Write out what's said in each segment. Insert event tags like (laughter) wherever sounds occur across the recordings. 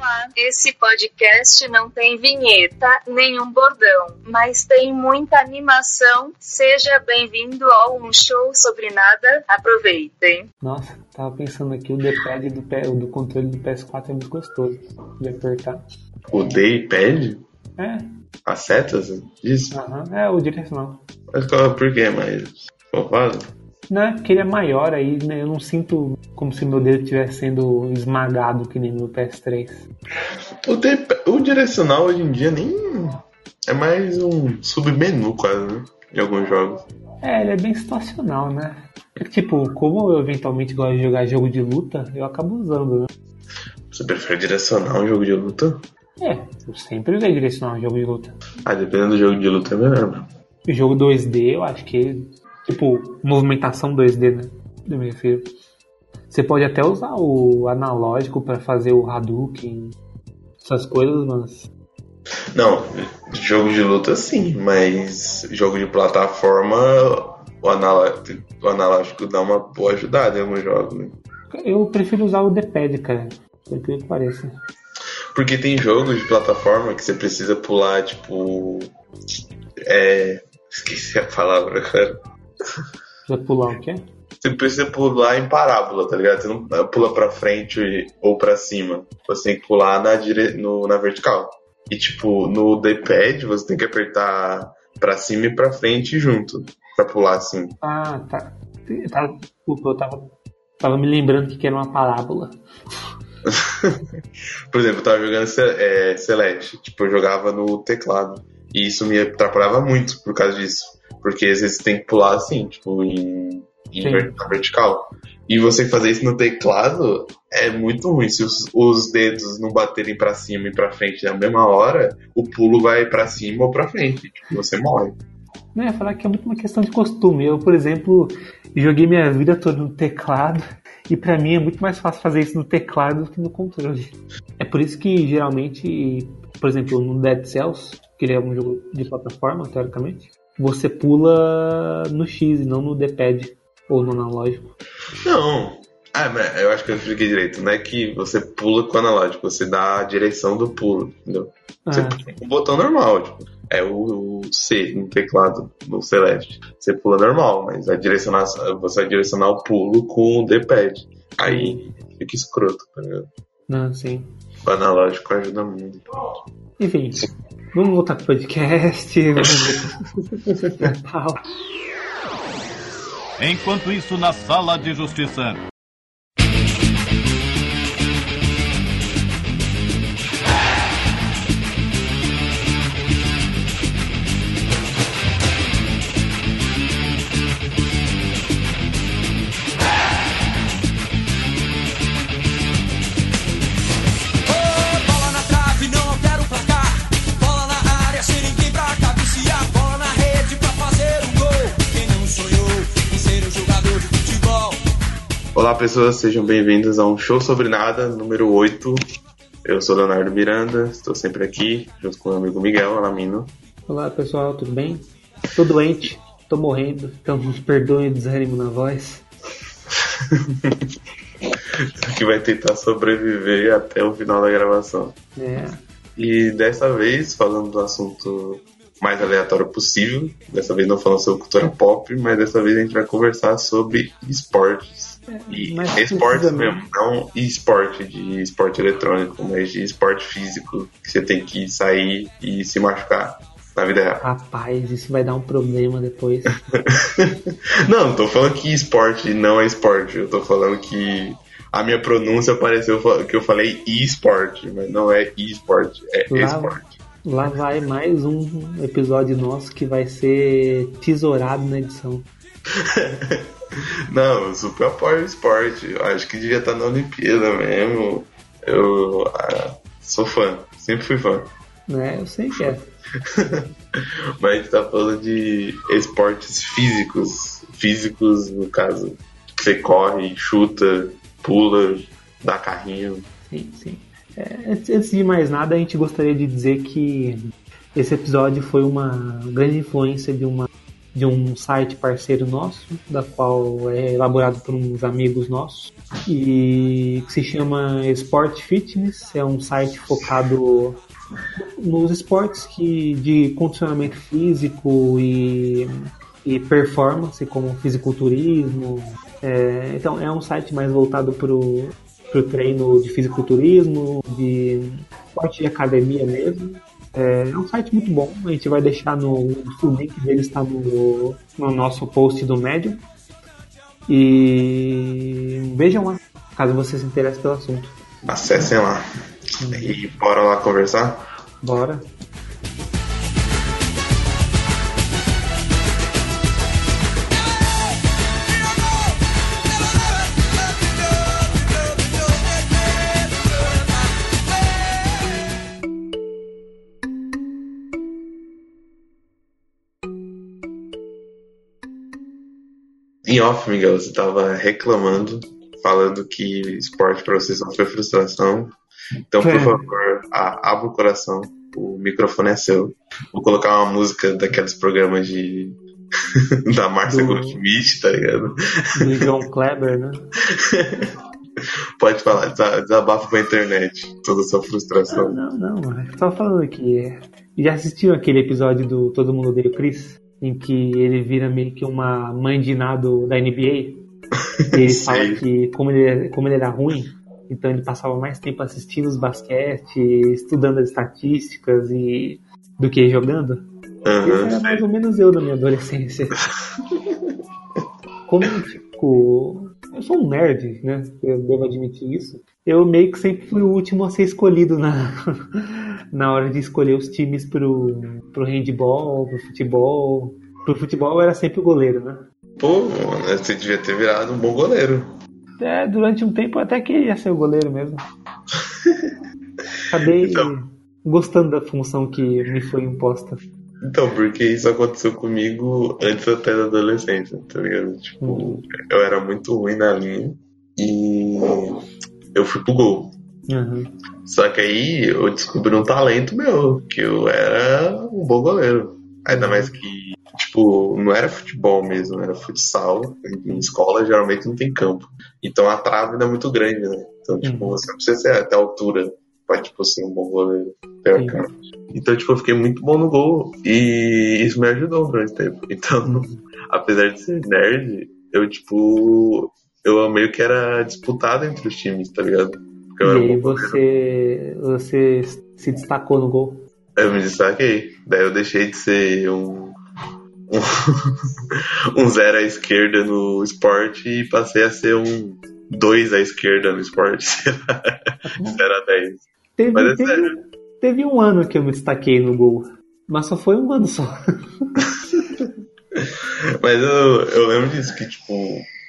Olá, esse podcast não tem vinheta, nenhum bordão, mas tem muita animação. Seja bem-vindo ao Um Show Sobre Nada. Aproveitem. Nossa, tava pensando aqui, o D-pad do, pé- do controle do PS4 é muito gostoso de apertar. O D-pad? É, As setas? Isso? aham, é o direcional. Mas qual, por que mais? Fofado? Não é porque ele é maior aí, né? Eu não sinto como se meu dedo estivesse sendo esmagado que nem no PS3. O, D- o direcional hoje em dia nem. É mais um submenu quase, né? Em alguns jogos. É, ele é bem situacional, né? É que, Tipo, como eu eventualmente gosto de jogar jogo de luta, eu acabo usando, né? Você prefere direcional um jogo de luta? É, eu sempre usei direcional em jogo de luta. Ah, dependendo do jogo de luta é melhor, mano. O jogo 2D, eu acho que, tipo, movimentação 2D, né? Eu me refiro. Você pode até usar o analógico pra fazer o Hadouken, essas coisas, mas. Não, jogo de luta sim, mas jogo de plataforma, o, analó- o analógico dá uma boa ajudada em alguns jogos, né? Eu prefiro usar o D-pad, cara. Por que pareça. Porque tem jogos de plataforma que você precisa pular, tipo. É. Esqueci a palavra, cara. Precisa pular o quê? Você precisa pular em parábola, tá ligado? Você não pula pra frente ou pra cima. Você tem que pular na, dire... no, na vertical. E, tipo, no D-pad você tem que apertar pra cima e pra frente junto. Pra pular assim. Ah, tá. Eu tava, desculpa, eu tava, tava me lembrando que era uma parábola. (laughs) Por exemplo, eu tava jogando é, Celeste. Tipo, eu jogava no teclado. E isso me atrapalhava muito por causa disso. Porque às vezes você tem que pular assim, tipo, em, em vertical. E você fazer isso no teclado é muito ruim. Se os, os dedos não baterem pra cima e pra frente na mesma hora, o pulo vai pra cima ou pra frente. Tipo, você morre. Não, eu ia falar que é muito uma questão de costume. Eu, por exemplo, joguei minha vida toda no teclado e pra mim é muito mais fácil fazer isso no teclado do que no controle. É por isso que geralmente, por exemplo, no Dead Cells, que ele é um jogo de plataforma, teoricamente, você pula no X e não no D-pad ou no analógico. Não. Ah, mas eu acho que eu expliquei direito. Não é que você pula com o analógico, você dá a direção do pulo, entendeu? Você Ah, pula com o botão normal, tipo, é o, o C no teclado, no Celeste. Você pula normal, mas vai direcionar, você vai direcionar o pulo com o D-pad. Aí fica escroto, tá ligado? não, sim. O analógico ajuda muito. Enfim, vamos voltar pro podcast. Vamos. (laughs) Enquanto isso, na sala de justiça. Olá, pessoas, sejam bem-vindos a um show sobre nada, número 8. Eu sou Leonardo Miranda, estou sempre aqui, junto com o meu amigo Miguel Alamino. Olá pessoal, tudo bem? Tô doente, tô morrendo, então (laughs) perdoem o desânimo na voz. (laughs) que vai tentar sobreviver até o final da gravação. É, E dessa vez, falando do assunto mais aleatório possível, dessa vez não falando sobre cultura pop, mas dessa vez a gente vai conversar sobre esportes. E mas esportes precisamente- mesmo, não esporte de esporte eletrônico, mas de esporte físico, que você tem que sair e se machucar na vida real. rapaz, isso vai dar um problema depois. (laughs) Não, não tô falando que esporte não é esporte, eu tô falando que a minha pronúncia pareceu que eu falei e-esporte, mas não é e-esporte, é Lá- esporte. Lá vai mais um episódio nosso que vai ser tesourado na edição. (laughs) (laughs) Não, eu super apoio o esporte. Eu acho que devia estar na Olimpíada mesmo. Eu ah, sou fã, sempre fui fã. Né? Eu sei que é. (laughs) Mas a gente tá falando de esportes físicos. Físicos, no caso. Que você corre, chuta, pula, dá carrinho. Sim, sim. É, antes antes de mais nada, a gente gostaria de dizer que esse episódio foi uma grande influência de uma de um site parceiro nosso, da qual é elaborado por uns amigos nossos, e que se chama Sport Fitness. É um site focado nos esportes que, de condicionamento físico e, e performance, como fisiculturismo. É, então, é um site mais voltado para o treino de fisiculturismo, de esporte de academia mesmo. É, é um site muito bom. A gente vai deixar no. O link dele está no, no nosso post do Medium. E vejam lá, caso você se interesse pelo assunto. Acessem lá. E bora lá conversar? Bora. Off, Miguel, você tava reclamando, falando que esporte pra você só foi frustração. Então, por É. favor, a- abra o coração. O microfone é seu. Vou colocar uma música daqueles programas de. (laughs) da Márcia Do- Goldschmidt, tá ligado? Do João Kleber, né? (laughs) Pode falar, desa- desabafa com a internet toda a sua frustração. Não, não, não. Eu tava falando aqui. Já assistiu aquele episódio do Todo Mundo Odeia o Chris? Em que ele vira meio que uma mãe de nado da NBA? E (laughs) ele fala que, como ele, como ele era ruim, então ele passava mais tempo assistindo os basquete, estudando as estatísticas e do que jogando. Aham, era mais ou menos eu na minha adolescência. (laughs) Como, tipo, eu sou um nerd, né? Eu devo admitir isso. Eu meio que sempre fui o último a ser escolhido na, (laughs) na hora de escolher os times pro, pro handball, pro futebol. Pro futebol eu era sempre o goleiro, né? Pô, você devia ter virado um bom goleiro. É, durante um tempo eu até queria ser o goleiro mesmo. (laughs) Acabei Então. gostando da função que me foi imposta. Então, porque isso aconteceu comigo antes até da adolescência, tá ligado? Tipo, Uhum. eu era muito ruim na linha e eu fui pro gol. Uhum. Só que aí eu descobri um talento meu, que eu era um bom goleiro. Ainda mais que, tipo, não era futebol mesmo, era futsal. Em escola geralmente não tem campo. Então a trave não é muito grande, né? Então, tipo, Uhum. você não precisa ser até a altura pra, tipo, ser um bom goleiro. Então, tipo, eu fiquei muito bom no gol e isso me ajudou durante o tempo. Então, (laughs) apesar de ser nerd, eu, tipo, eu meio que era disputado entre os times, tá ligado? Porque eu era E um goleiro. você, você se destacou no gol. Eu me destaquei. Daí eu deixei de ser um. Um, (laughs) um zero à esquerda no esporte e passei a ser um dois à esquerda no esporte. (laughs) sei lá, Zero a 10. Teve, Mas é teve, sério. teve um ano que eu me destaquei no gol. Mas só foi um ano só. (laughs) Mas eu, eu lembro disso, que tipo,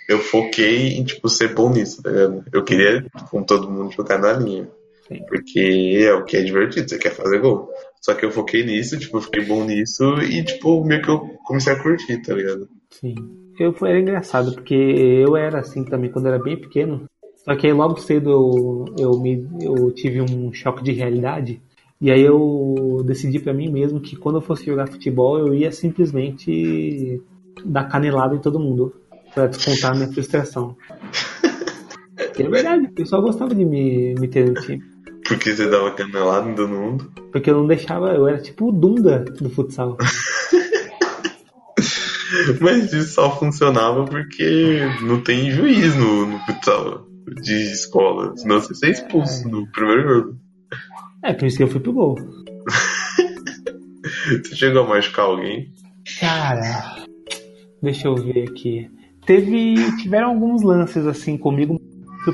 eu foquei em tipo, ser bom nisso, tá ligado? Eu queria, com todo mundo, jogar na linha. Sim. Porque é o que é divertido, você quer fazer gol. Só que eu foquei nisso, tipo, eu fiquei bom nisso e, tipo, meio que eu comecei a curtir, tá ligado? Sim. Eu, era engraçado, porque eu era assim também quando era bem pequeno. Só que aí logo cedo eu, eu, me, eu tive um choque de realidade. E aí eu decidi pra mim mesmo que quando eu fosse jogar futebol eu ia simplesmente dar canelada em todo mundo. Pra descontar a minha frustração. (laughs) Que é verdade, o pessoal gostava de me, me ter no time. Porque você dava canelada em todo mundo. Porque eu não deixava, eu era tipo o Dunga do futsal. (laughs) Mas isso só funcionava porque não tem juiz no, no futsal de escola. Senão você ser expulso no primeiro jogo. É, por isso que eu fui pro gol. (laughs) Você chegou a machucar alguém? Cara, deixa eu ver aqui. Teve, tiveram alguns lances assim comigo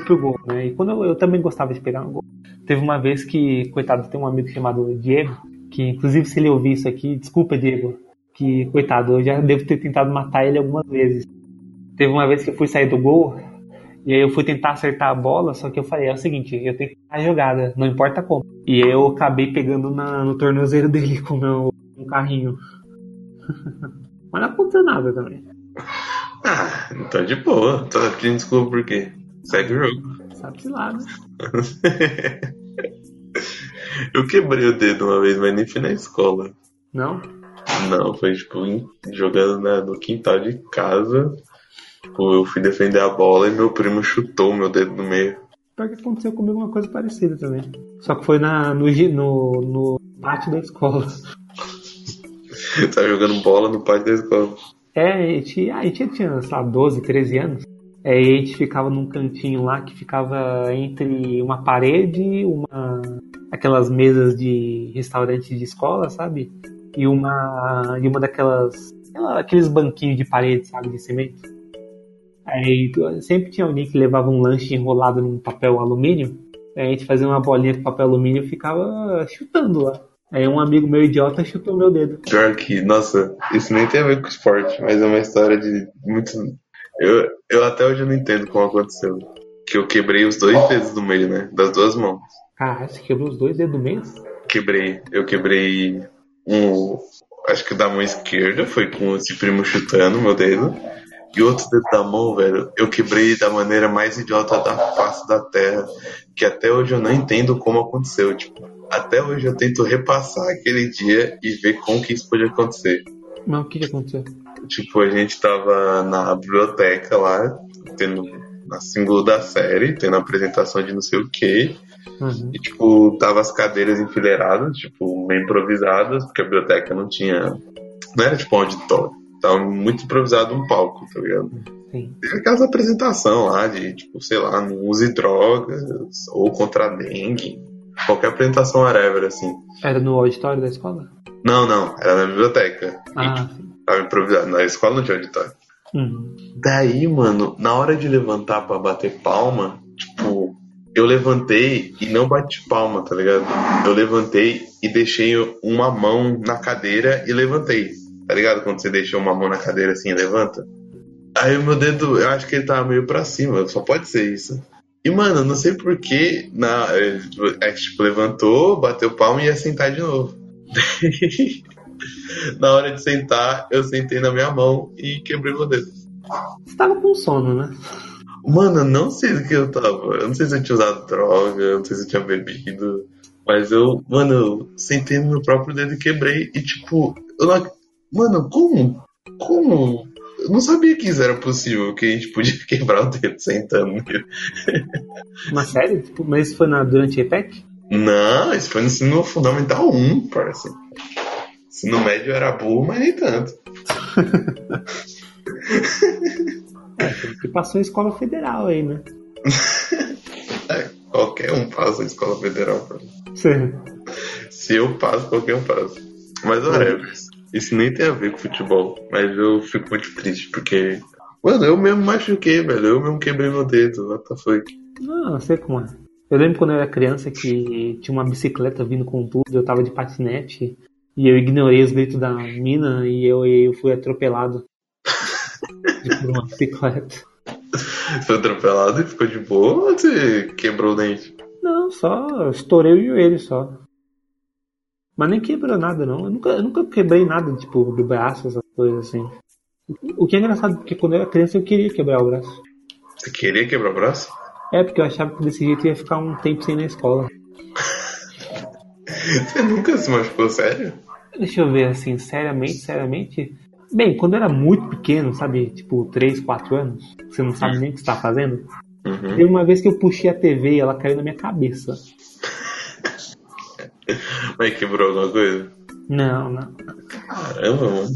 pro gol, né? E quando eu, eu também gostava de pegar no gol. Teve uma vez que, coitado, tem um amigo chamado Diego, que inclusive se ele ouvir isso aqui, desculpa Diego, que coitado, eu já devo ter tentado matar ele algumas vezes. Teve uma vez que eu fui sair do gol, e aí eu fui tentar acertar a bola, só que eu falei, é o seguinte, eu tenho que a jogada, não importa como. E aí eu acabei pegando na, no tornozelo dele (laughs) com o meu um carrinho. (laughs) Mas não aconteceu nada também. Então de boa. Tô pedindo desculpa por quê? Segue o jogo. Sabe-se lá, né? Eu quebrei o dedo uma vez, mas nem fui na escola. Não? Não, foi tipo jogando na- no quintal de casa. Tipo, eu fui defender a bola e meu primo chutou meu dedo no meio. Pior que aconteceu comigo uma coisa parecida também. Só que foi na, no, no, no pátio da escola. (laughs) Tava jogando bola no pátio da escola. É, a gente, a gente tinha, sei lá, 12, 13 anos. É, a gente ficava num cantinho lá que ficava entre uma parede, uma aquelas mesas de restaurante de escola, sabe? E uma e uma daquelas aquela- aqueles banquinhos de parede, sabe, de cimento. Aí sempre tinha alguém que levava um lanche enrolado num papel alumínio. Aí a gente fazia uma bolinha com papel alumínio e ficava chutando lá. Aí um amigo meu idiota chutou meu dedo. Pior que, nossa, isso nem tem a ver com esporte, mas é uma história de muito. Eu, eu até hoje não entendo como aconteceu. Que eu quebrei os dois dedos do meio, né? Das duas mãos. Caralho, você quebrou os dois dedos do meio? Quebrei. Eu quebrei um. Acho que o da mão esquerda foi com esse primo chutando meu dedo. E outro dedo da mão, velho, eu quebrei da maneira mais idiota da face da terra. Que até hoje eu não entendo como aconteceu. Tipo, até hoje eu tento repassar aquele dia e ver como que isso pode acontecer. Mas o que, que aconteceu? Tipo, a gente tava na biblioteca lá, tendo a símbolo da série, tendo a apresentação de não sei o que. Uhum. E, tipo, tava as cadeiras enfileiradas, tipo, meio improvisadas, porque a biblioteca não tinha. Não era tipo um auditório. Tava muito improvisado um palco, tá ligado? Sim. Teve aquelas apresentações lá de, tipo, sei lá, não use drogas, ou contra a dengue. Qualquer apresentação whatever, assim. Era no auditório da escola? Não, não, era na biblioteca. Ah, E sim. tava improvisado. Na escola não tinha auditório. Uhum. Daí, mano, na hora de levantar pra bater palma, tipo, eu levantei e não bati palma, tá ligado? Eu levantei e deixei uma mão na cadeira e levantei. Tá ligado? Quando você deixa uma mão na cadeira assim e levanta. Aí o meu dedo, eu acho que ele tava meio pra cima, só pode ser isso. E, mano, não sei porquê, na, é, é, tipo, levantou, bateu palma e ia sentar de novo. (laughs) na hora de sentar, eu sentei na minha mão e quebrei meu dedo. Você tava com sono, né? Mano, eu não sei do que eu tava. Eu não sei se eu tinha usado droga, eu não sei se eu tinha bebido. Mas eu, mano, eu sentei no meu próprio dedo e quebrei. E tipo, eu não. Mano, como? Como? Eu não sabia que isso era possível, que a gente podia (laughs) quebrar o dedo sentando. Uma série? Tipo, mas isso foi na, durante a EPEC? Não, isso foi no ensino fundamental 1, parça. Ensino médio era burro, mas nem tanto. (laughs) É, que passou em escola federal aí, né? (laughs) É, qualquer um passa a escola federal, cara. Sim. Se eu passo, qualquer um passa. Mas whatever. Isso nem tem a ver com futebol. Mas eu fico muito triste porque. Mano, eu mesmo machuquei, velho. Eu mesmo quebrei meu dedo. What the fuck? Não, eu sei como é. Eu lembro quando eu era criança que tinha uma bicicleta vindo com tudo, eu tava de patinete e eu ignorei os gritos da mina e eu, eu fui atropelado (laughs) por uma bicicleta. Foi atropelado e ficou de boa ou você quebrou o dente? Não, só estourei o joelho só. Mas nem quebrou nada não. Eu nunca, eu nunca quebrei nada, tipo, do braço, essas coisas assim. O que é engraçado, porque quando eu era criança eu queria quebrar o braço. Você queria quebrar o braço? É, porque eu achava que desse jeito eu ia ficar um tempo sem ir na escola. (laughs) Você nunca se machucou sério? Deixa eu ver assim, seriamente, seriamente. Bem, quando eu era muito pequeno, sabe? Tipo, 3, 4 anos, você não sabe nem o que você tá fazendo. Uhum. Teve uma vez que eu puxei a TV e ela caiu na minha cabeça. Mas quebrou alguma coisa? Não, não. Caramba, mano.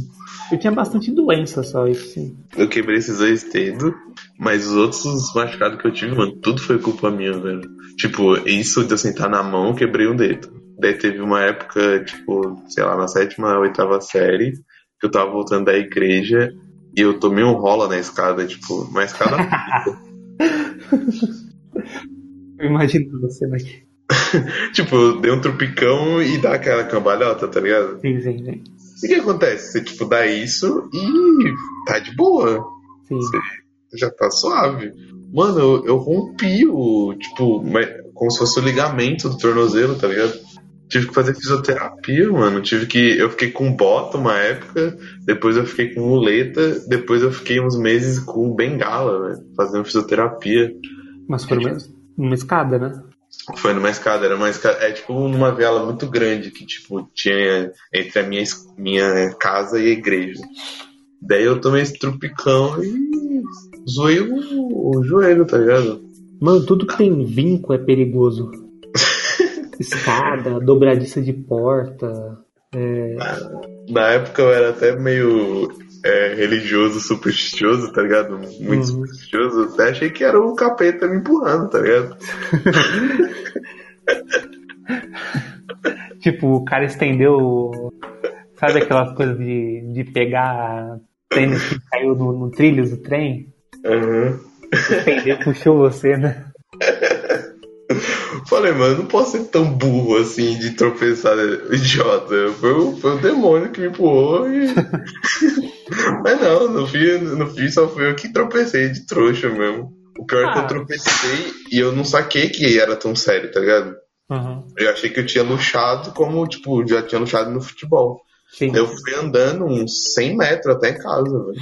Eu tinha bastante doença só, isso sim. Eu quebrei esses dois dedos, mas os outros machucados que eu tive, mano, tudo foi culpa minha, velho. Tipo, isso de eu sentar na mão, eu quebrei um dedo. Daí teve uma época, tipo, sei lá, na sétima, oitava série, que eu tava voltando da igreja e eu tomei um rola na escada, tipo, uma escada. (laughs) Eu imagino você daqui. (laughs) tipo, eu dei um tropicão e dá aquela cambalhota, tá ligado? Sim, sim, sim. E o que acontece? Você, tipo, dá isso e tá de boa. sim. já tá suave. Mano, eu, eu rompi o, tipo, como se fosse o ligamento do tornozelo, tá ligado? Tive que fazer fisioterapia, mano. Tive que. Eu fiquei com bota uma época, depois eu fiquei com muleta, depois eu fiquei uns meses com bengala, velho, fazendo fisioterapia. Mas foi uma, uma escada, né? Foi numa escada, era uma escada. É tipo numa viela muito grande que, tipo, tinha entre a minha, minha casa e a igreja. Daí eu tomei esse trupicão e zoei o, o joelho, tá ligado? Mano, tudo que tem vinco é perigoso. (laughs) Escada, dobradiça de porta. É... Na época eu era até meio é, religioso, supersticioso, tá ligado? Muito Uhum. supersticioso. Eu Até achei que era o capeta me empurrando, tá ligado? (laughs) Tipo, o cara estendeu. Sabe aquelas coisas de, de pegar tênis que caiu no, no trilho do trem? Uhum. Estendeu, puxou você, né? (laughs) Falei, mano, eu não posso ser tão burro assim de tropeçar, né? idiota. Foi o, foi o demônio que me empurrou e. (laughs) Mas não, no fim, no fim só fui eu que tropecei de trouxa mesmo. O pior é que Ah. eu tropecei e eu não saquei que era tão sério, tá ligado? Uhum. Eu achei que eu tinha luxado como, tipo, já tinha luxado no futebol. Sim. Eu fui andando uns 100 metros até em casa, velho.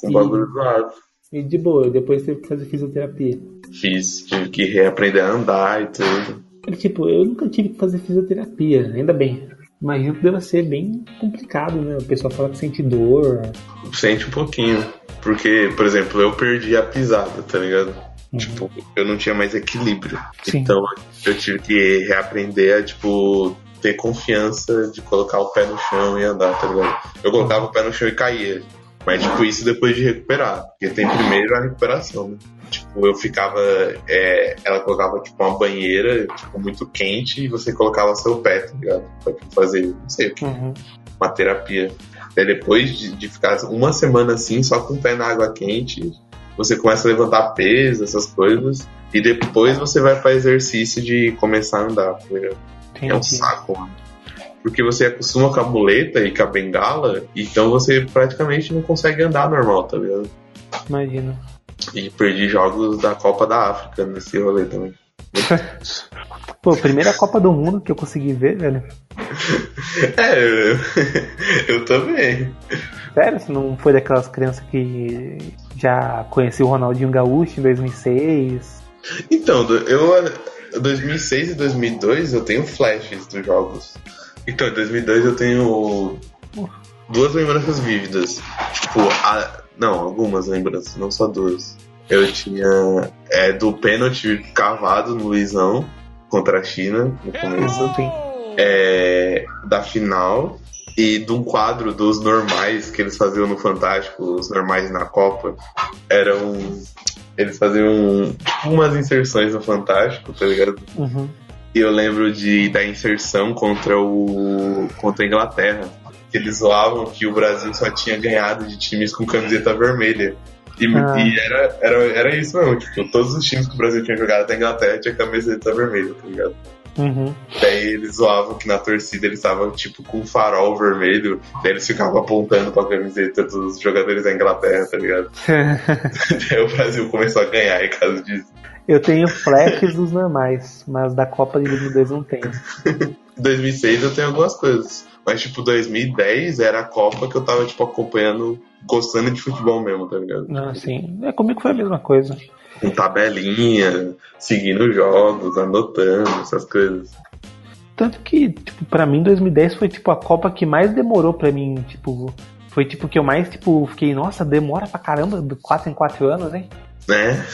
Com Sim. bagulho zoado. E de boa, depois teve que fazer fisioterapia. Fiz, tive que reaprender a andar e tudo. Tipo, eu nunca tive que fazer fisioterapia, ainda bem. Imagino que deva ser bem complicado, né? O pessoal fala que sente dor. Sente um pouquinho. Porque, por exemplo, eu perdi a pisada, tá ligado? Tipo, eu não tinha mais equilíbrio. Sim. Então eu tive que reaprender a, tipo, ter confiança de colocar o pé no chão e andar, tá ligado? Eu colocava o pé no chão e caía. Mas, tipo, isso depois de recuperar. Porque tem primeiro a recuperação, né? Tipo, eu ficava. é, ela colocava, tipo, uma banheira, tipo, muito quente e você colocava seu pé, tá ligado? Pra fazer, não sei o que, Uhum. uma terapia. Daí depois de, de ficar uma semana assim, só com o pé na água quente, você começa a levantar peso, essas coisas. E depois você vai para exercício de começar a andar, tá ligado? É um Entendi. saco, mano. Porque você acostuma com a muleta e com a bengala, então você praticamente não consegue andar normal, tá ligado? Imagino. E perdi jogos da Copa da África nesse rolê também. (laughs) Pô, primeira Copa do Mundo que eu consegui ver, velho. (laughs) É, eu, (laughs) eu também. Sério, você não foi daquelas crianças que já conheceu o Ronaldinho Gaúcho em 2006? Então, eu 2006 e 2002 eu tenho flashes dos jogos. Então, em 2002 eu tenho duas lembranças vívidas. Tipo, a- não, algumas lembranças, não só duas. Eu tinha é, do pênalti cavado no Luizão contra a China no começo. É, da final e de um quadro dos normais que eles faziam no Fantástico, os normais na Copa. Eram. Eles faziam umas inserções no Fantástico, tá ligado? Uhum. E eu lembro de, da inserção contra o. contra a Inglaterra. Que eles zoavam que o Brasil só tinha ganhado de times com camiseta vermelha. E, Ah. e era, era, era isso mesmo, tipo, todos os times que o Brasil tinha jogado até a Inglaterra tinha camiseta vermelha, tá ligado? Uhum. Daí eles zoavam que na torcida eles estavam tipo com um farol vermelho, daí eles ficavam apontando pra camiseta dos jogadores da Inglaterra, tá ligado? (laughs) (laughs) daí o Brasil começou a ganhar em caso disso. Eu tenho flashes dos normais, mas da Copa de 2002 não tenho. (laughs) 2006 eu tenho algumas coisas, mas tipo 2010 era a Copa que eu tava tipo acompanhando, gostando de futebol mesmo, tá ligado? Não, assim, é comigo foi a mesma coisa. Com tabelinha, seguindo os jogos, anotando, essas coisas. Tanto que, tipo, pra mim 2010 foi tipo a Copa que mais demorou pra mim, tipo, foi tipo que eu mais tipo fiquei, nossa, demora pra caramba, de 4 em 4 anos, hein? Né?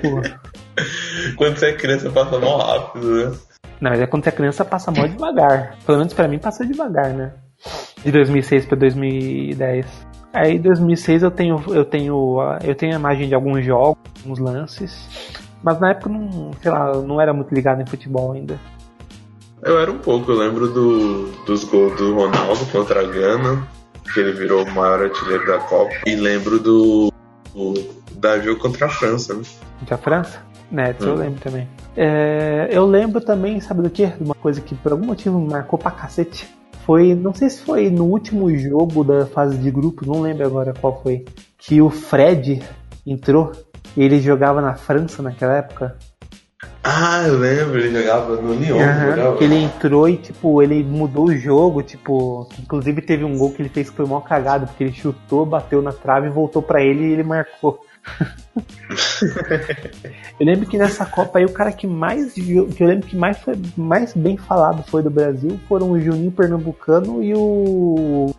Pô. (laughs) Quando você é criança passa mal rápido, né? Não, mas é quando você é criança passa mó devagar. Pelo menos pra mim passa devagar, né? De 2006 pra 2010. Aí 2006 eu tenho eu tenho a- eu tenho a imagem de alguns jogos, alguns lances, mas na época não, sei lá, eu não era muito ligado em futebol ainda. Eu era um pouco, eu lembro do, dos gols do Ronaldo contra a Gana, que ele virou o maior artilheiro da Copa. E lembro do, do- da jogo contra a França, né? Da França? Né, isso eu Hum. lembro também. É, eu lembro também, sabe do que? De uma coisa que por algum motivo me marcou pra cacete. Foi, não sei se foi no último jogo da fase de grupo, não lembro agora qual foi. Que o Fred entrou e ele jogava na França naquela época. Ah, eu lembro, ele jogava no Lyon, jogava. que ele entrou e, tipo, ele mudou o jogo, tipo, inclusive teve um gol que ele fez que foi mó cagado, porque ele chutou, bateu na trave, voltou pra ele e ele marcou. Eu lembro que nessa Copa aí o cara que mais que eu lembro que mais foi mais bem falado foi do Brasil foram o Juninho Pernambucano e o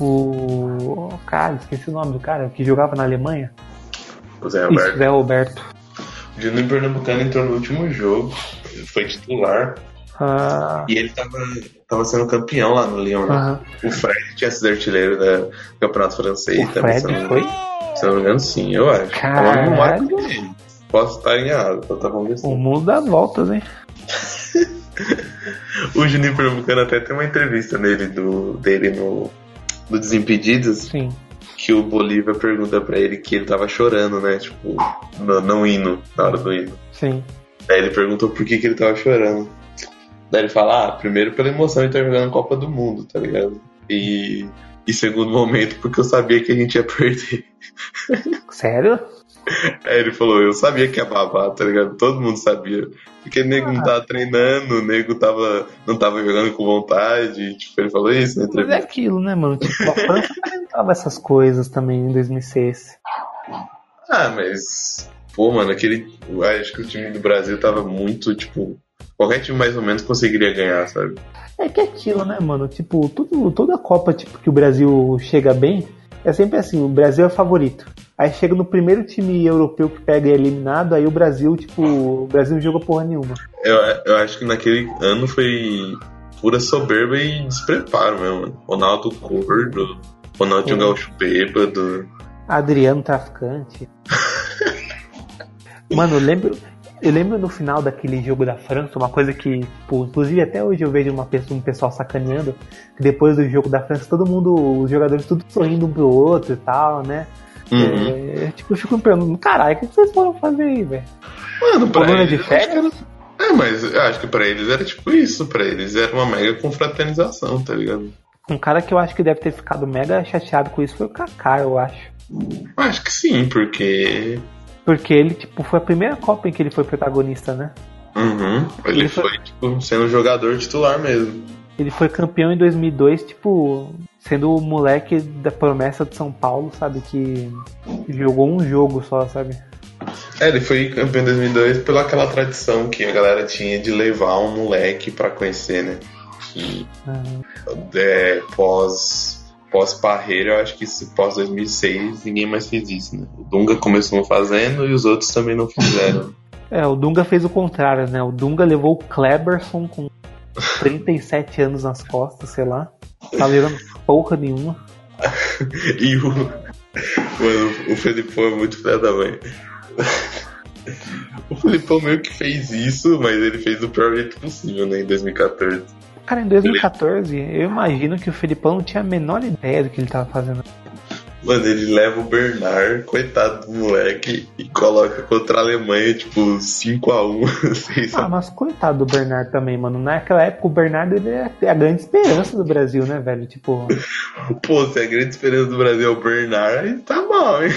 o cara, esqueci o nome do cara que jogava na Alemanha. O Zé Isso, Roberto. Zé Roberto. O Juninho Pernambucano entrou no último jogo, foi titular. Ah, E ele tava, tava sendo campeão lá no Lyon. né? O Fred tinha sido artilheiro do Campeonato Francês O também. se eu Fred não- foi? Se eu não me engano, sim, eu acho. Caralho. Eu Posso estar enganado, então tá bom O mundo dá voltas, hein? (laughs) O Juninho Pernambucano até tem uma entrevista nele do, dele no, no Desimpedidos, Sim. que o Bolívar pergunta pra ele que ele tava chorando, né? Tipo, no, não hino, na hora do hino. Sim. Aí ele perguntou por que, que ele tava chorando. Daí ele fala, ah, primeiro pela emoção de estar jogando Copa do Mundo, tá ligado? E, e segundo momento, porque eu sabia que a gente ia perder. (laughs) Sério? Aí ele falou, eu sabia que ia babar, tá ligado? Todo mundo sabia. Porque o nego não Ah. tava treinando, o nego tava, não tava jogando com vontade. Tipo, ele falou isso na Mas é entrevista. aquilo, né, mano? Tipo, a França também (laughs) tava essas coisas também em 2006. Ah, mas. Pô, mano, aquele. Acho que o time do Brasil tava muito, tipo. Qualquer time mais ou menos conseguiria ganhar, sabe? É que é aquilo, né, mano? Tipo, tudo, toda Copa tipo, que o Brasil chega bem, é sempre assim, o Brasil é favorito. Aí chega no primeiro time europeu que pega e é eliminado, aí o Brasil, tipo, o Brasil não joga porra nenhuma. Eu, eu acho que naquele ano foi pura soberba e despreparo mesmo. mano. Ronaldo gordo, Ronaldinho Sim. Gaúcho bêbado. Adriano traficante. (laughs) Mano, lembro, eu lembro no final daquele jogo da França, uma coisa que, tipo, inclusive até hoje eu vejo uma pessoa, um pessoal sacaneando, que depois do jogo da França, todo mundo, os jogadores tudo sorrindo um pro outro e tal, né? Uhum. É, tipo, eu fico me perguntando, caralho, o que vocês foram fazer aí, velho? Mano, pra Coluna eles. de férias? era- É, mas eu acho que pra eles era tipo isso. Pra eles era uma mega confraternização, tá ligado? Um cara que eu acho que deve ter ficado mega chateado com isso foi o Kaká, eu acho. Acho que sim, porque. Porque ele, tipo, foi a primeira Copa em que ele foi protagonista, né? Uhum, ele Ele foi- foi, tipo, sendo jogador titular mesmo. Ele foi campeão em 2002, tipo, sendo o moleque da promessa de São Paulo, sabe? Que jogou um jogo só, sabe? É, ele foi campeão em 2002 pela aquela tradição que a galera tinha de levar um moleque pra conhecer, né? Que Ah, é, pós pós Parreira, eu acho que se pós 2006 ninguém mais fez isso, né? O Dunga começou fazendo e os outros também não fizeram. (laughs) É, o Dunga fez o contrário, né? O Dunga levou o Kleberson com 37 anos nas costas, sei lá. Tava jogando porra nenhuma. (laughs) e o mano, o Felipão é muito filho da mãe. (laughs) O Felipão meio que fez isso, mas ele fez do pior jeito possível, né, em 2014. Cara, em 2014, eu imagino que o Felipão não tinha a menor ideia do que ele tava fazendo. Mano, ele leva o Bernard, coitado do moleque, e coloca contra a Alemanha, tipo, 5x1. Vocês (laughs) Ah, mas coitado do Bernardo também, mano. Naquela época o Bernardo ele é a grande esperança do Brasil, né, velho? Tipo, (laughs) Pô, se a grande esperança do Brasil é o Bernard, tá mal, hein?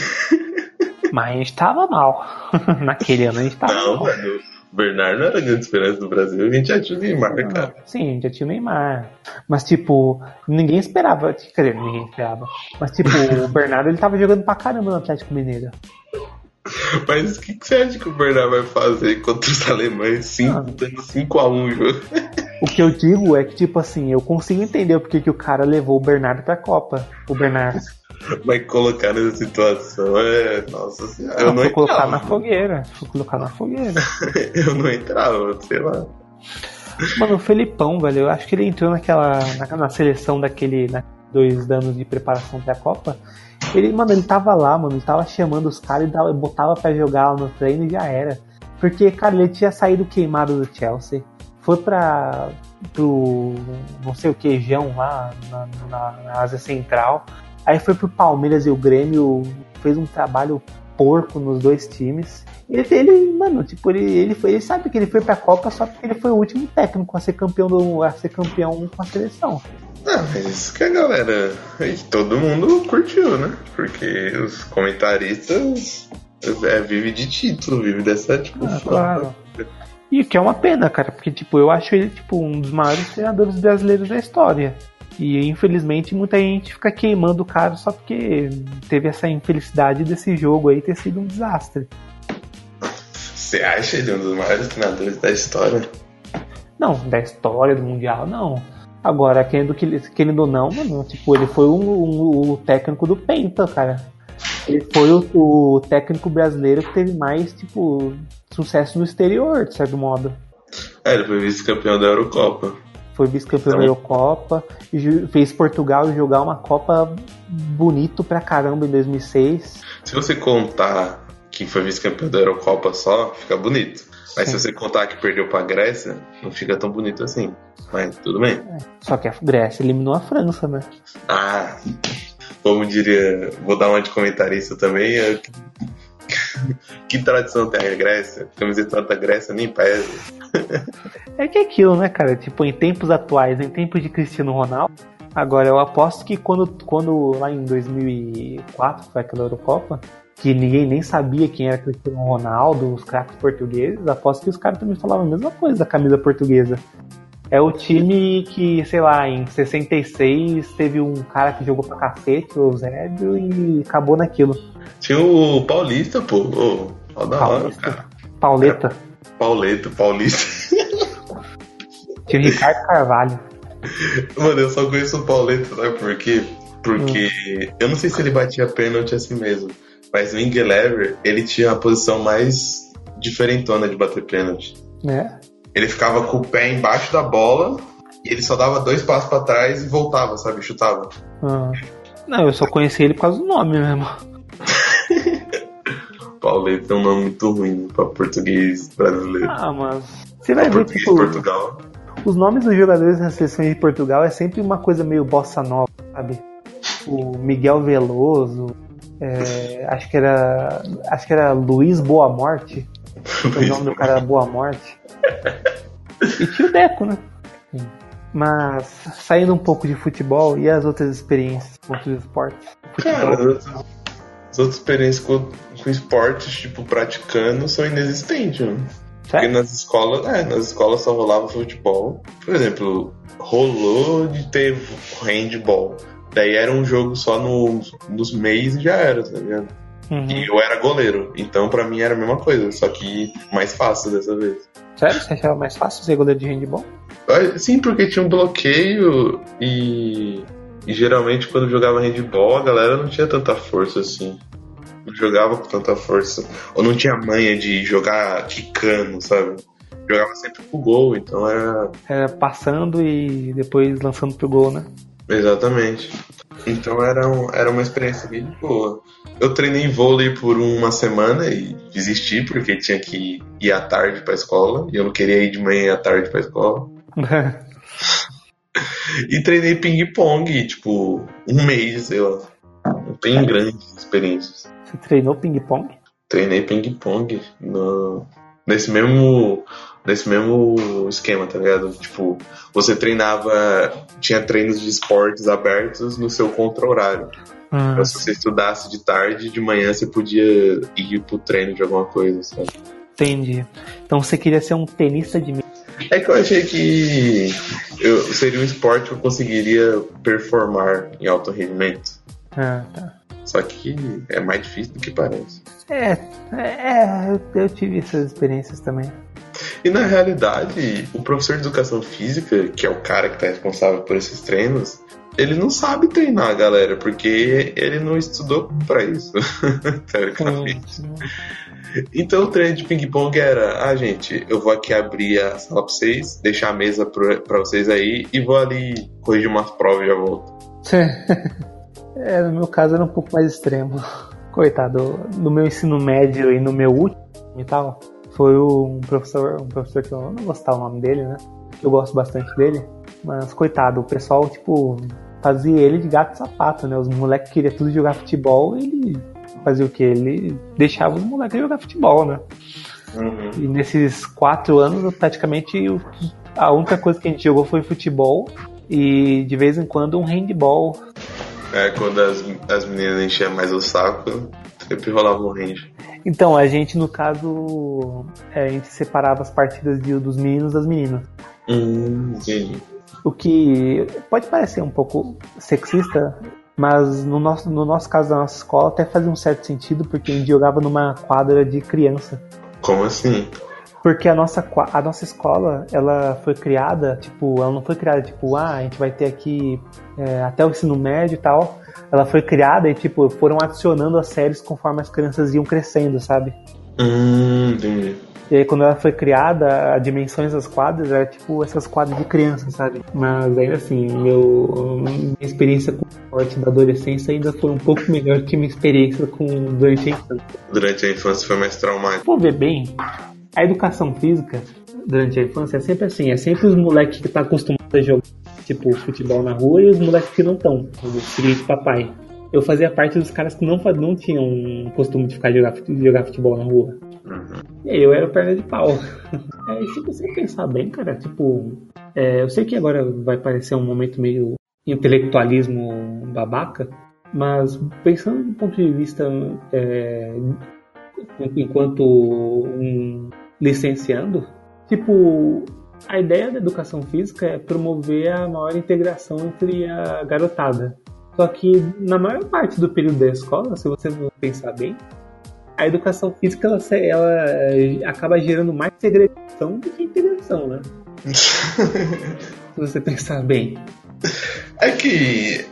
mas a gente tava mal. (laughs) Naquele ano a gente tava Não, mal. mano. O Bernard não era a grande esperança do Brasil, a gente já tinha o Neymar, cara. Sim, já tinha o Neymar. Mas, tipo, ninguém esperava. Quer dizer, ninguém esperava. Mas, tipo, (laughs) o Bernardo ele tava jogando pra caramba no Atlético Mineiro. Mas o que, que você acha que o Bernard vai fazer contra os alemães? Cinco, Ah. dando 5x1 o jogo. O que eu digo é que, tipo assim, eu consigo entender porque que o cara levou o Bernardo pra Copa. O Bernardo. Mas colocar nessa situação é. Nossa senhora. Eu não foi colocar entrava. na fogueira. Foi colocar na fogueira. (laughs) Eu não entrava, sei lá. Mano, o Felipão, velho, eu acho que ele entrou naquela. na, na seleção daquele. Na, dois anos de preparação pra Copa. Ele, mano, ele tava lá, mano, ele tava chamando os caras e dava- botava pra jogar lá no treino e já era. Porque, cara, ele tinha saído queimado do Chelsea. Foi pra. pro. não sei o que, Jão lá na, na, na Ásia Central. Aí foi pro Palmeiras e o Grêmio fez um trabalho porco nos dois times. Ele, ele mano, tipo, ele, ele, foi, ele sabe que ele foi pra Copa só porque ele foi o último técnico a ser campeão do, a ser campeão com a seleção. Ah, mas isso que a galera. e Todo mundo curtiu, né? Porque os comentaristas é, vive de título, vive dessa, tipo, Ah, claro. E o que é uma pena, cara, porque tipo, eu acho ele tipo um dos maiores treinadores brasileiros da história. E infelizmente muita gente fica queimando o cara só porque teve essa infelicidade desse jogo aí ter sido um desastre. Você acha ele um dos maiores treinadores da história? Não, da história do Mundial, não. Agora, querendo, que- querendo ou não, mano, tipo, ele foi um, um- o técnico do Penta, cara. Ele foi o, o técnico brasileiro que teve mais, tipo, sucesso no exterior, de certo modo. É, ele foi vice-campeão da Eurocopa. Foi vice-campeão da Então- Eurocopa, e fez Portugal jogar uma Copa bonito pra caramba em 2006. Se você contar que foi vice-campeão da Eurocopa só, fica bonito. Mas se você contar que perdeu pra Grécia, não fica tão bonito assim. Mas tudo bem. Só que a Grécia eliminou a França, né? Ah, como diria, vou dar uma de comentarista também. é (laughs) que- tradição tem a Grécia? Camiseta da Grécia nem pesa. É que é aquilo, né, cara? Tipo, em tempos atuais, em tempos de Cristiano Ronaldo. Agora, eu aposto que quando, quando lá em 2004 foi aquela Eurocopa, que ninguém nem sabia quem era Cristiano Ronaldo, os craques portugueses, aposto que os caras também falavam a mesma coisa da camisa portuguesa. É o time que, sei lá, em 66 teve um cara que jogou pra cacete, o Eusébio, e acabou naquilo. Tinha o Paulista, pô. Ô, ó da hora, Paulista. cara. Pauleta. Pauleto, Paulista. (laughs) Tinha o Ricardo Carvalho. Mano, eu só conheço o Pauleta, sabe por quê? Porque eu não sei se ele batia pênalti assim mesmo. Mas o Ingelever, ele tinha a posição mais diferentona de bater pênalti. né? Ele ficava com o pé embaixo da bola e ele só dava dois passos pra trás e voltava, sabe? Chutava. Ah. Não, eu só conheci ele por causa do nome mesmo. (laughs) Pauleta é um nome muito ruim pra português brasileiro. Ah, mas. Você vai Pra ver, português tipo, Portugal. os nomes dos jogadores das seleções de Portugal é sempre uma coisa meio bossa nova, sabe? O Miguel Veloso, é, acho que era. Acho que era Luiz Boa Morte. O nome do cara era Boa Morte. E tinha o Deco, né? Sim. Mas saindo um pouco de futebol e as outras experiências com outros esportes. Cara, Futebol, as as outras experiências com, com esportes, tipo, praticando, são inexistentes, mano. Porque nas escolas, é, nas escolas só rolava futebol. Por exemplo, rolou de ter handball. Daí era um jogo só no, nos meios e já era, tá ligado? Uhum. E eu era goleiro, então pra mim era a mesma coisa, só que mais fácil dessa vez. Sério? Você achava mais fácil ser goleiro de handball? Sim, porque tinha um bloqueio e, e geralmente quando jogava handball a galera não tinha tanta força assim. Não jogava com tanta força. Ou não tinha manha de jogar quicando, sabe? Jogava sempre pro gol, então era. Era passando e depois lançando pro gol, né? Exatamente. Então era, um- era uma experiência bem boa. Eu treinei vôlei por uma semana e desisti porque tinha que ir à tarde pra escola. E eu não queria ir de manhã e à tarde pra escola. (laughs) E treinei ping-pong, tipo, um mês, sei lá. Não tenho grandes experiências. Você treinou ping-pong? Treinei ping-pong no... nesse mesmo. Nesse mesmo esquema, tá ligado? Tipo, você treinava. Tinha treinos de esportes abertos no seu contra-horário. Ah, Então, se você estudasse de tarde, de manhã você podia ir pro treino de alguma coisa, sabe? entendi. Então você queria ser um tenista de. É que eu achei que eu, seria um esporte que eu conseguiria performar em alto rendimento. Ah, tá. Só que é mais difícil do que parece. É, é, é, eu, eu tive essas experiências também. E na realidade, o professor de educação física, que é o cara que está responsável por esses treinos, ele não sabe treinar a galera, porque ele não estudou para isso, (laughs) teoricamente. Então o treino de ping-pong era: ah, gente, eu vou aqui abrir a sala pra vocês, deixar a mesa pra vocês aí e vou ali corrigir umas provas e já volto. (laughs) É, no meu caso era um pouco mais extremo. Coitado, no meu ensino médio e no meu último e tal, foi um professor, um professor que eu não vou citar o nome dele, né? Eu gosto bastante dele. Mas coitado, o pessoal, tipo, fazia ele de gato e sapato, né? Os moleques queriam tudo jogar futebol e ele fazia o quê? Ele deixava os moleques jogar futebol, né? E nesses quatro anos, praticamente, a única coisa que a gente jogou foi futebol e de vez em quando um handball. É, quando as, as meninas enchiam mais o saco, sempre rolava um range. Então, a gente, no caso, é, a gente separava as partidas de- dos meninos das meninas. Hum, entendi. O que pode parecer um pouco sexista, mas no nosso, no nosso caso da nossa escola até fazia um certo sentido, porque a gente jogava numa quadra de criança. Como assim? Porque a nossa, a nossa escola, ela foi criada, tipo, ela não foi criada, tipo, ah, a gente vai ter aqui é, até o ensino médio e tal. Ela foi criada e, tipo, foram adicionando as séries conforme as crianças iam crescendo, sabe? Hum, entendi. E aí, quando ela foi criada, as dimensões das quadras era tipo essas quadras de criança, sabe? Mas ainda assim, meu, minha experiência com o esporte da adolescência ainda foi um pouco melhor que minha experiência com durante a infância. Durante a infância foi mais traumático. For ver bem, a educação física durante a infância é sempre assim, é sempre os moleques que tá acostumados a jogar tipo futebol na rua e os moleques que não estão, o seguinte papai. Eu fazia parte dos caras que não, não tinham um costume de ficar jogar, jogar futebol na rua. E aí eu era perna de pau. (laughs) É, se você pensar bem, cara, tipo, é, eu sei que agora vai parecer um momento meio intelectualismo babaca, mas pensando do ponto de vista é, enquanto um licenciando, tipo, a ideia da educação física é promover a maior integração entre a garotada. Só que na maior parte do período da escola, se você pensar bem, a educação física ela, ela eh, acaba gerando mais segregação do que integração, né? (laughs) Se você pensar bem. É que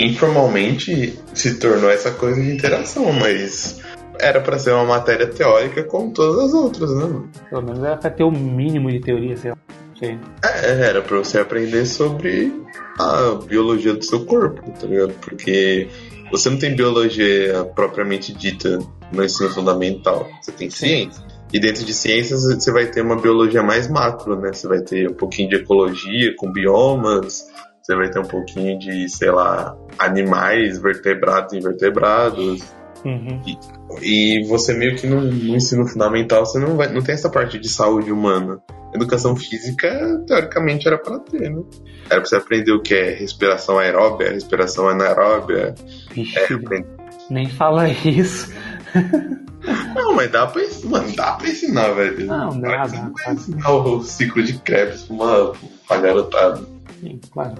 informalmente se tornou essa coisa de interação, mas era pra ser uma matéria teórica como todas as outras, né? Pelo menos era pra ter o mínimo de teoria, sei lá. Sei. É, era pra você aprender sobre a biologia do seu corpo, tá ligado? Porque você não tem biologia propriamente dita no ensino fundamental, você tem ciência. E dentro de ciências você vai ter uma biologia mais macro, né? Você vai ter um pouquinho de ecologia com biomas, você vai ter um pouquinho de, sei lá, animais, vertebrados e invertebrados. Uhum. E você meio que no, no ensino fundamental você não, vai, não tem essa parte de saúde humana. Educação física, teoricamente, era pra ter, né? Era pra você aprender o que é respiração aeróbia, respiração anaeróbia. Vixe, É, aprender- nem fala isso. Não, mas dá pra, mano, dá pra ensinar, velho. Não, dá, que dá, claro. ensinar o ciclo de Krebs pra uma, pra garotada. Sim, claro.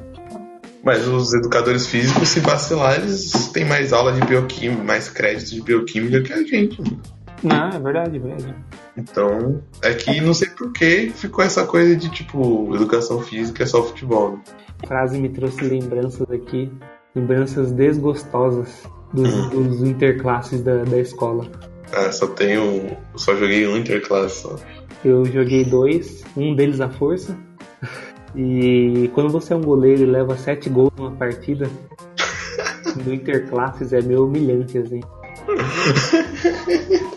Mas os educadores físicos, se vacilar, eles têm mais aula de bioquímica, mais crédito de bioquímica que a gente. Não, é verdade, é verdade. Então, é que não sei por que ficou essa coisa de tipo, educação física é só futebol. né? A frase me trouxe lembranças aqui, lembranças desgostosas dos, dos interclasses da, da escola. Ah, só tenho. Só joguei um interclasse só. Eu joguei dois, um deles à força. E quando você é um goleiro e leva sete gols numa partida, no Interclasses é meio humilhante, assim. (laughs)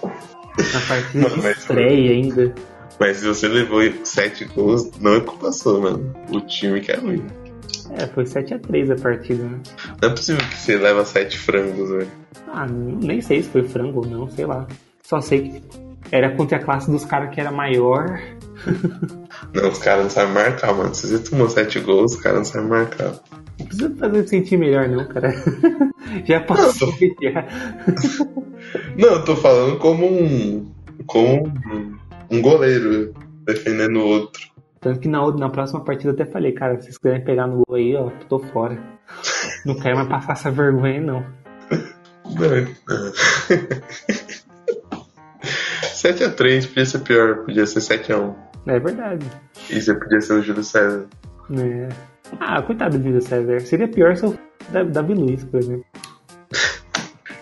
Na partida mas- estreia ainda. Mas se você levou sete gols, não é culpa sua, mano. O time que é ruim. É, foi 7x3 a partida, né? Não é possível que você leva sete frangos, velho. Ah, nem sei se foi frango ou não, sei lá. Só sei que era contra a classe dos caras que era maior. (laughs) Não, os caras não sabem marcar, mano. Se você tomou sete gols, os caras não sabem marcar. Não precisa fazer sentir melhor, não, cara. (laughs) já passou. (laughs) Não, eu tô falando como um. como um, goleiro defendendo o outro. Tanto que na, na próxima partida eu até falei, cara, se vocês quiserem pegar no gol aí, ó, tô fora. Não quero mais passar essa vergonha, não. Não. 7x3 podia ser pior, podia ser 7x1. É verdade. E você podia ser o Júlio César. É. Ah, coitado do Júlio César. Seria pior se eu da Davi Luiz, por exemplo.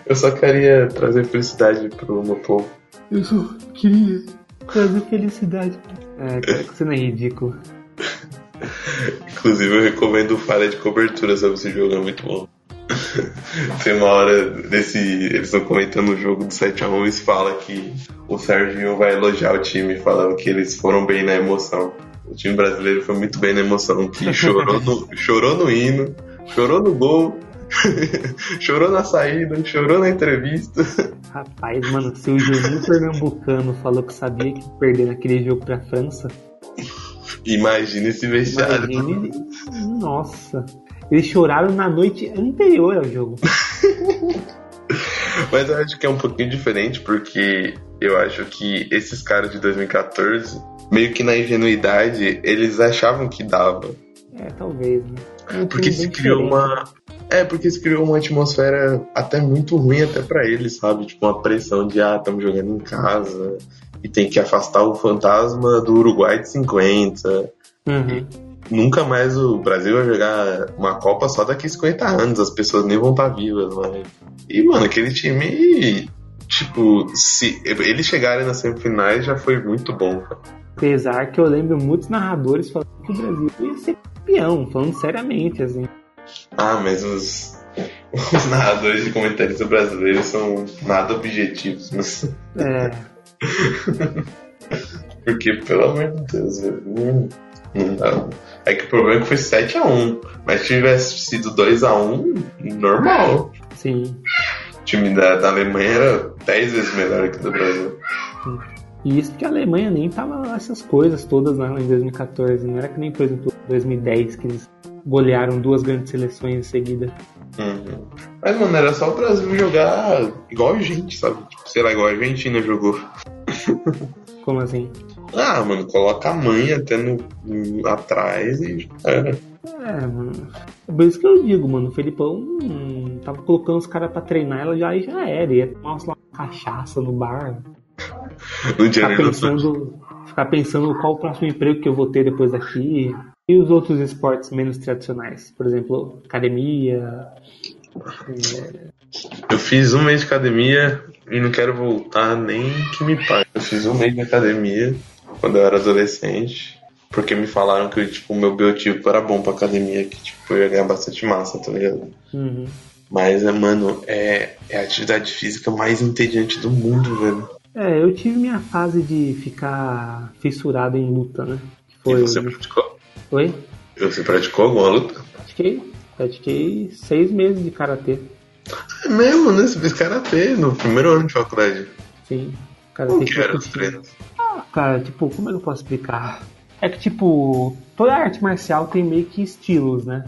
Eu só queria trazer felicidade pro meu povo. Eu só queria trazer felicidade. É, cara, que você não é ridículo. Inclusive, eu recomendo o Falha de Cobertura sobre esse jogo, é muito bom. (laughs) Tem uma hora desse. Eles estão comentando o jogo do 7x1 e eles falam que o Serginho vai elogiar o time, falando que eles foram bem na emoção. O time brasileiro foi muito bem na emoção, que (laughs) chorou no, chorou no hino, chorou no gol, (laughs) chorou na saída, chorou na entrevista. Rapaz, mano, se o Juninho Pernambucano falou que sabia que perder naquele jogo pra França, Imagina esse vestiário. imagine. Nossa. Eles choraram na noite anterior ao jogo. (laughs) Mas eu acho que é um pouquinho diferente porque eu acho que esses caras de 2014 meio que na ingenuidade, eles achavam que dava. É, talvez, né? Um Porque se criou diferente. uma. É, porque se criou uma atmosfera até muito ruim até pra eles, sabe? Tipo, uma pressão de, ah, estamos jogando em casa e tem que afastar o fantasma do Uruguai de 50. Uhum. Nunca mais o Brasil vai jogar uma Copa só daqui a 50 anos, as pessoas nem vão estar vivas, mas. E, mano, aquele time. Tipo, se eles chegarem nas semifinais já foi muito bom, cara. Apesar que eu lembro muitos narradores falando que o Brasil ia ser campeão, falando seriamente, assim. Ah, mas os, os narradores de comentários brasileiros são nada objetivos, mas. É, (laughs) Porque, pelo amor de Deus, não dá. É que o problema é que foi 7x1. Mas se tivesse sido 2x1, normal. sim. O time da, da Alemanha era 10 vezes melhor que o do Brasil. E isso que a Alemanha nem tava essas coisas todas lá em 2014. Não era que nem, por exemplo, 2010, que eles golearam duas grandes seleções em seguida. Uhum. Mas, mano, era só o Brasil jogar igual a gente, sabe? Tipo, sei lá, igual a Argentina jogou. (laughs) Como assim? Ah, mano, coloca a mãe até no, no- atrás e já era. É, mano. É por isso que eu digo, mano. O Felipão hum, tava colocando os caras pra treinar, ela já, já era. Ia tomar uma cachaça no bar. No Ficar Janeiro pensando, ficar pensando qual o próximo emprego que eu vou ter depois daqui. E os outros esportes menos tradicionais. Por exemplo, academia. é, Eu fiz um mês de academia e não quero voltar nem que me pague. Eu fiz um mês de academia quando eu era adolescente. Porque me falaram que tipo, o meu biotipo era bom pra academia, que tipo, eu ia ganhar bastante massa, tá ligado? uhum. Mas, é, mano, é, é a atividade física mais entediante do mundo, velho. É, eu tive minha fase de ficar fissurado em luta, né? Que E Foi. você praticou? Oi? Você praticou alguma luta? Pratiquei. Pratiquei seis meses de karatê. É mesmo, né? Você fez karatê no primeiro ano de faculdade. Sim. Como Karatê que eram os Kyokushin. Cara, tipo, como é que eu posso explicar? É que, tipo, toda arte marcial tem meio que estilos, né?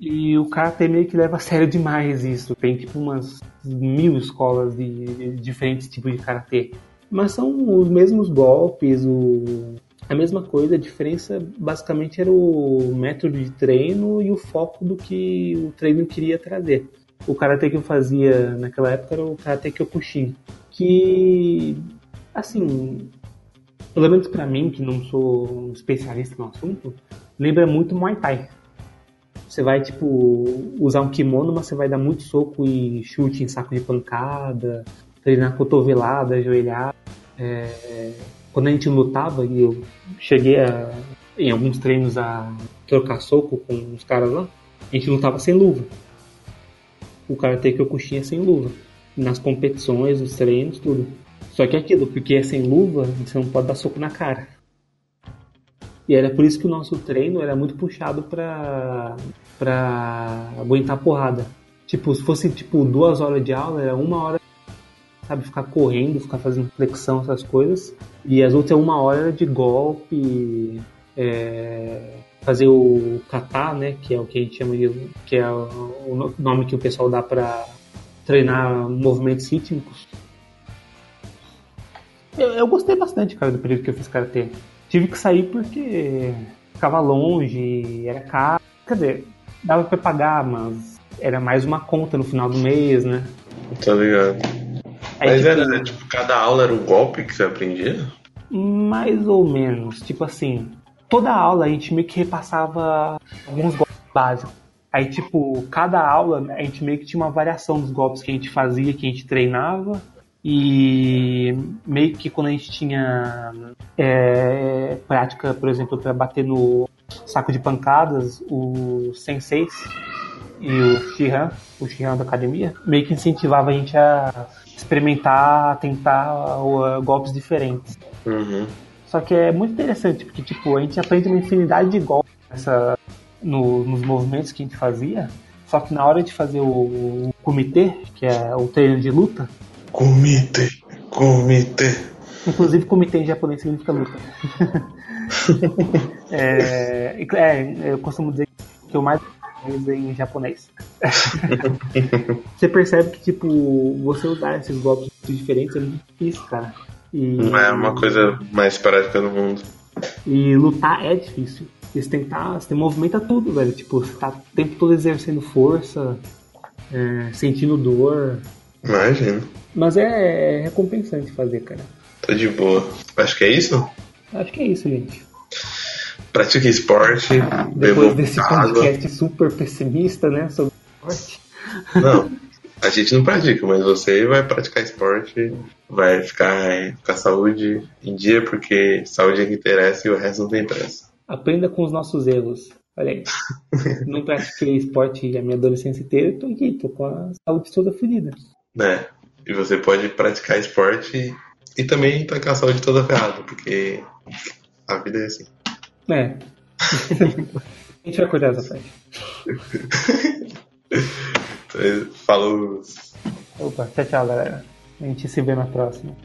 E o karatê meio que leva a sério demais isso. Tem, tipo, umas mil escolas de, de diferentes tipos de karatê. Mas são os mesmos golpes, o... a mesma coisa. A diferença, basicamente, era o método de treino e o foco do que o treino queria trazer. O karatê que eu fazia naquela época era o karatê Kyokushin. Que, assim, pelo menos pra mim, que não sou um especialista no assunto, lembra muito Muay Thai. Você vai, tipo, usar um kimono, mas você vai dar muito soco e chute em saco de pancada, treinar cotovelada, ajoelhada. É, Quando a gente lutava, e eu cheguei a, em alguns treinos a trocar soco com os caras lá, a gente lutava sem luva. O Karate Kyokushin é sem luva. Nas competições, nos treinos, tudo. Só que é aquilo, porque é sem luva, você não pode dar soco na cara. E era por isso que o nosso treino era muito puxado pra, pra aguentar porrada. Tipo, se fosse tipo duas horas de aula, era uma hora, sabe, ficar correndo, ficar fazendo flexão, essas coisas. E as outras uma hora de golpe, é, fazer o kata, né, que é o que a gente chama de, que é o nome que o pessoal dá pra treinar movimentos rítmicos. Eu, eu gostei bastante, cara, do período que eu fiz karatê. Tive que sair porque ficava longe, era caro. Quer dizer, dava pra pagar, mas era mais uma conta no final do mês, né? Tá ligado? Aí, Mas tipo, era, tipo, cada aula era um golpe que você aprendia? Mais ou menos. Tipo assim, toda aula a gente meio que repassava alguns golpes básicos. Aí, tipo, cada aula a gente meio que tinha uma variação dos golpes que a gente fazia, que a gente treinava. E meio que quando a gente tinha é, prática, por exemplo, para bater no saco de pancadas, o senseis e o Shihan, o Shihan da academia, meio que incentivava a gente a experimentar, tentar uh, golpes diferentes. Uhum. Só que é muito interessante, porque tipo, a gente aprende uma infinidade de golpes nessa, no- nos movimentos que a gente fazia. Só que na hora de fazer o, o comitê, que é o treino de luta, Comitê, comitê. inclusive comitê em japonês significa luta. (laughs) é, é, eu costumo dizer que eu mais uso em japonês. (laughs) você percebe que, tipo, você usar esses golpes diferentes é muito difícil, cara. E, Não é uma coisa mais prática do mundo. E lutar é difícil. Você tem que tá, você movimenta tudo, velho. Tipo, você tá o tempo todo exercendo força, é, sentindo dor. Imagina. Mas é, é recompensante fazer, cara. Tô de boa. Acho que é isso. Acho que é isso, gente. Pratique esporte, Depois beba desse água. podcast super pessimista, né? Sobre esporte. Não, (laughs) a gente não pratica, mas você vai praticar esporte, vai ficar com a saúde em dia, porque saúde é que interessa e o resto não tem pressa. Aprenda com os nossos erros. Olha aí. (laughs) Não pratiquei esporte a minha adolescência inteira e tô aqui, tô com a saúde toda fodida. Né? E você pode praticar esporte e também tá com a saúde toda ferrada, porque a vida é assim. É. (laughs) a gente vai cuidar dessa (laughs) parte. Então, Falou. Opa, tchau, tchau, galera. A gente se vê na próxima.